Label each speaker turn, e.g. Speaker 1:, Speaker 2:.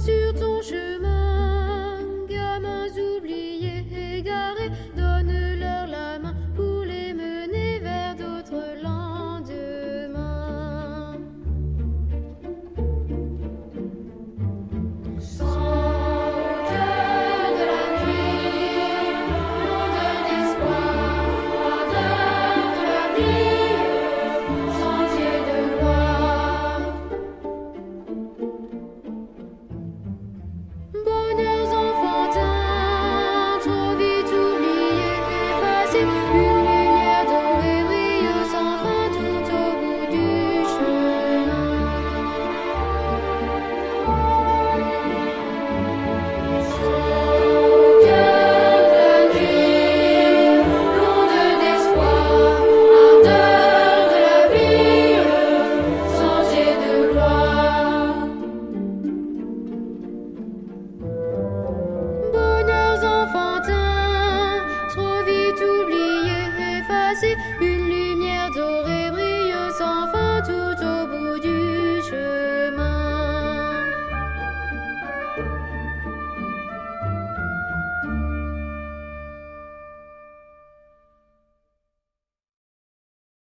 Speaker 1: sur ton chemin. 鲸鱼可惜